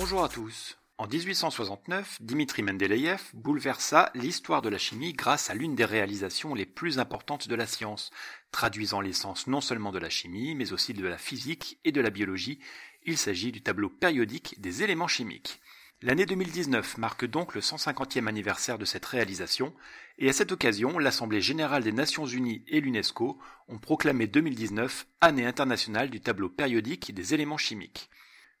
Bonjour à tous. En 1869, Dimitri Mendeleïev bouleversa l'histoire de la chimie grâce à l'une des réalisations les plus importantes de la science, traduisant l'essence non seulement de la chimie, mais aussi de la physique et de la biologie. Il s'agit du tableau périodique des éléments chimiques. L'année 2019 marque donc le 150e anniversaire de cette réalisation, et à cette occasion, l'Assemblée générale des Nations unies et l'UNESCO ont proclamé 2019 Année internationale du tableau périodique des éléments chimiques.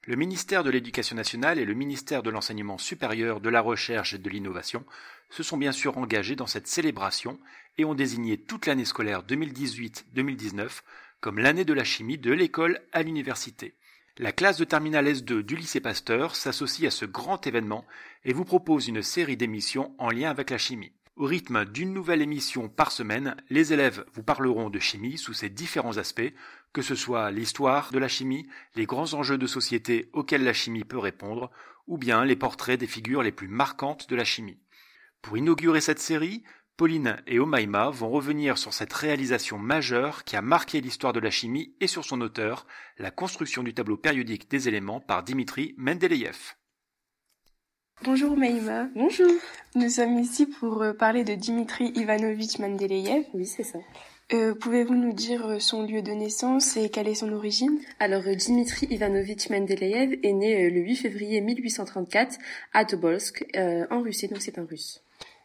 Le ministère de l'Éducation nationale et le ministère de l'Enseignement supérieur, de la Recherche et de l'Innovation se sont bien sûr engagés dans cette célébration et ont désigné toute l'année scolaire 2018-2019 comme l'année de la chimie de l'école à l'université. La classe de terminale S2 du lycée Pasteur s'associe à ce grand événement et vous propose une série d'émissions en lien avec la chimie. Au rythme d'une nouvelle émission par semaine, les élèves vous parleront de chimie sous ses différents aspects, que ce soit l'histoire de la chimie, les grands enjeux de société auxquels la chimie peut répondre, ou bien les portraits des figures les plus marquantes de la chimie. Pour inaugurer cette série, Pauline et Omaima vont revenir sur cette réalisation majeure qui a marqué l'histoire de la chimie et sur son auteur, la construction du tableau périodique des éléments par Dimitri Mendeleïev. Bonjour Omaima. Bonjour. Nous sommes ici pour euh, parler de Dimitri Ivanovitch Mendeleïev. Oui, c'est ça. Euh, Pouvez-vous nous dire euh, son lieu de naissance et quelle est son origine? Alors, euh, Dimitri Ivanovitch Mendeleïev est né le 8 février 1834 à Tobolsk, en Russie, donc c'est un russe.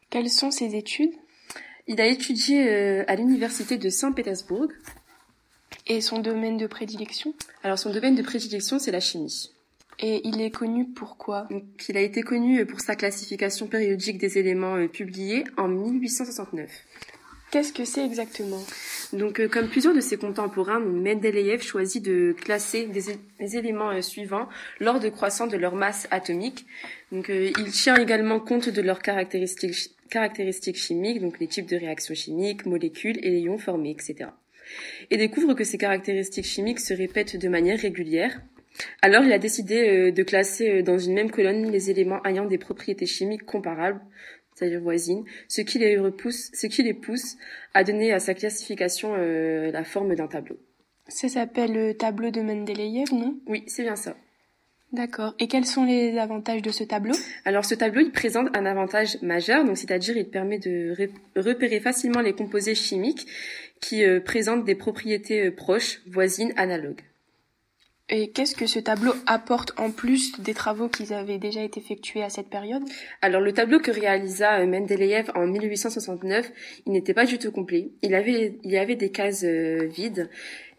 Quelles sont ses études? Il a étudié euh, à l'université de Saint-Pétersbourg. Et son domaine de prédilection? Alors son domaine de prédilection, c'est la chimie. Et il est connu pour quoi? Donc, Il a été connu pour sa classification périodique des éléments euh, publiée en 1869. Qu'est-ce que c'est exactement? Donc, euh, comme plusieurs de ses contemporains, Mendeleïev choisit de classer les éléments suivants l'ordre croissant de leur masse atomique. Donc, il tient également compte de leurs caractéristiques caractéristiques chimiques, donc les types de réactions chimiques, molécules et les ions formés, etc. Et découvre que ces caractéristiques chimiques se répètent de manière régulière. Alors il a décidé euh, de classer euh, dans une même colonne les éléments ayant des propriétés chimiques comparables, c'est-à-dire voisines, ce qui les repousse, ce qui les pousse à donner à sa classification euh, la forme d'un tableau. Ça s'appelle le tableau de Mendeleïev, non? Oui, c'est bien ça. D'accord. Et quels sont les avantages de ce tableau? Alors ce tableau, il présente un avantage majeur, donc c'est-à-dire il permet de repérer facilement les composés chimiques qui euh, présentent des propriétés proches, voisines, analogues. Et qu'est-ce que ce tableau apporte en plus des travaux qui avaient déjà été effectués à cette période? Alors le tableau que réalisa euh, Mendeleïev en 1869, il n'était pas du tout complet. Il avait, il y avait des cases vides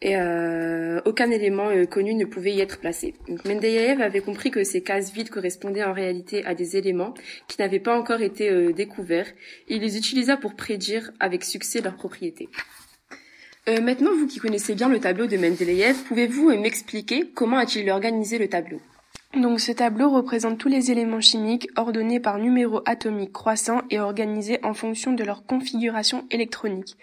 et euh, aucun élément euh, connu ne pouvait y être placé. Donc Mendeleïev avait compris que ces cases vides correspondaient en réalité à des éléments qui n'avaient pas encore été euh, découverts il les utilisa pour prédire avec succès leurs propriétés. Maintenant, vous qui connaissez bien le tableau de Mendeleïev, pouvez-vous m'expliquer comment a-t-il organisé le tableau? Donc ce tableau représente tous les éléments chimiques ordonnés par numéro atomique croissant et organisés en fonction de leur configuration électronique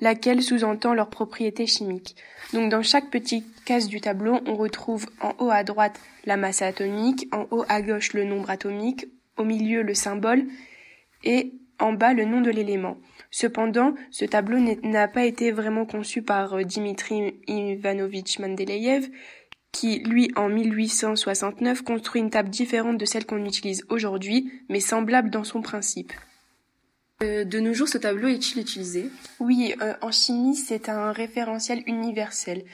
laquelle sous-entend leurs propriétés chimiques. Donc dans chaque petite case du tableau, on retrouve en haut à droite la masse atomique, en haut à gauche le nombre atomique, au milieu le symbole et en bas le nom de l'élément. Cependant, ce tableau n'a pas été vraiment conçu par euh, Dimitri Ivanovitch Mendeleïev, qui, lui, en 1869, construit une table différente de celle qu'on utilise aujourd'hui, mais semblable dans son principe. Euh, de nos jours, ce tableau est-il utilisé? Oui, euh, en chimie, c'est un référentiel universel.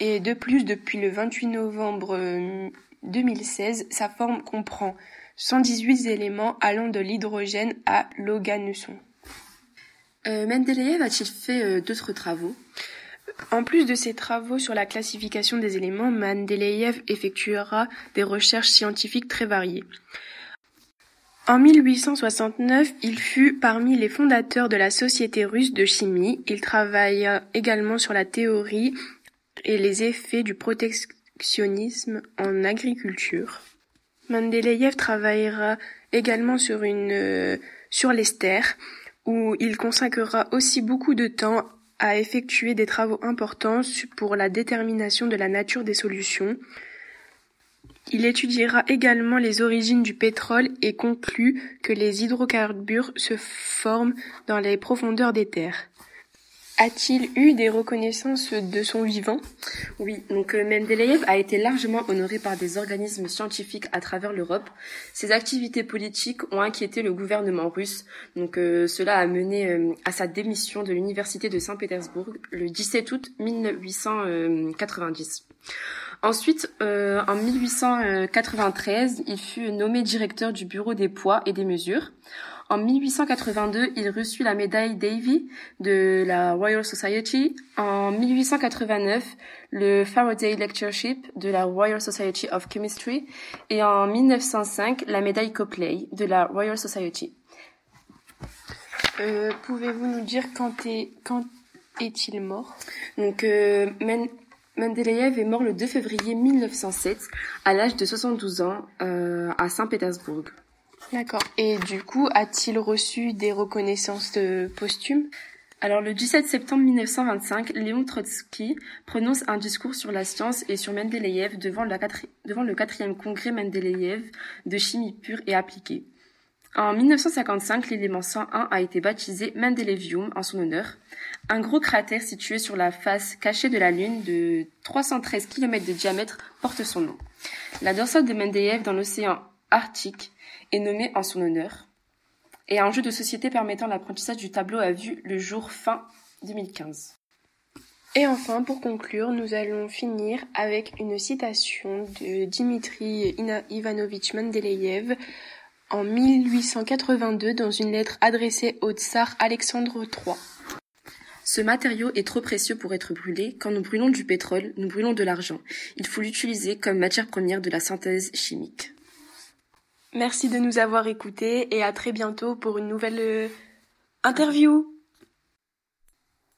Et de plus, depuis le 28 novembre 2016, euh, sa forme comprend 118 éléments allant de l'hydrogène à l'oganesson. Mendeleïev a-t-il fait d'autres travaux? En plus de ses travaux sur la classification des éléments, Mendeleïev effectuera des recherches scientifiques très variées. En 1869, il fut parmi les fondateurs de la Société russe de chimie. Il travailla également sur la théorie et les effets du protectionnisme en agriculture. Mendeleïev travaillera également sur une euh, sur l'ester où il consacrera aussi beaucoup de temps à effectuer des travaux importants pour la détermination de la nature des solutions, il étudiera également les origines du pétrole et conclut que les hydrocarbures se forment dans les profondeurs des terres. A-t-il eu des reconnaissances de son vivant? Oui, donc euh, Mendeleïev a été largement honoré par des organismes scientifiques à travers l'Europe. Ses activités politiques ont inquiété le gouvernement russe, donc euh, cela a mené euh, à sa démission de l'université de Saint-Pétersbourg le 17 août 1890. Ensuite, en 1893, il fut nommé directeur du bureau des poids et des mesures. En 1882, il reçut la médaille Davy de la Royal Society. En 1889, le Faraday Lectureship de la Royal Society of Chemistry. Et en 1905, la médaille Copley de la Royal Society. Euh, Pouvez-vous nous dire quand, est, quand est-il mort? Donc, euh, Mendeleïev est mort le 2 février 1907 à l'âge de 72 ans euh, à Saint-Pétersbourg. D'accord. Et du coup, a-t-il reçu des reconnaissances posthumes alors le 17 septembre 1925, Léon Trotsky prononce un discours sur la science et sur Mendeleïev devant, le quatrième congrès Mendeleïev de chimie pure et appliquée. En 1955, l'élément 101 a été baptisé Mendelevium en son honneur. Un gros cratère situé sur la face cachée de la Lune de 313 km de diamètre porte son nom. La dorsale de Mendeleïev dans l'océan Arctique est nommé en son honneur, et un jeu de société permettant l'apprentissage du tableau a vu le jour fin 2015. Et enfin, pour conclure, nous allons finir avec une citation de Dimitri Ivanovitch Mendeleïev en 1882 dans une lettre adressée au tsar Alexandre III. Ce matériau est trop précieux pour être brûlé. Quand nous brûlons du pétrole, nous brûlons de l'argent. Il faut l'utiliser comme matière première de la synthèse chimique. Merci de nous avoir écoutés et à très bientôt pour une nouvelle euh, interview.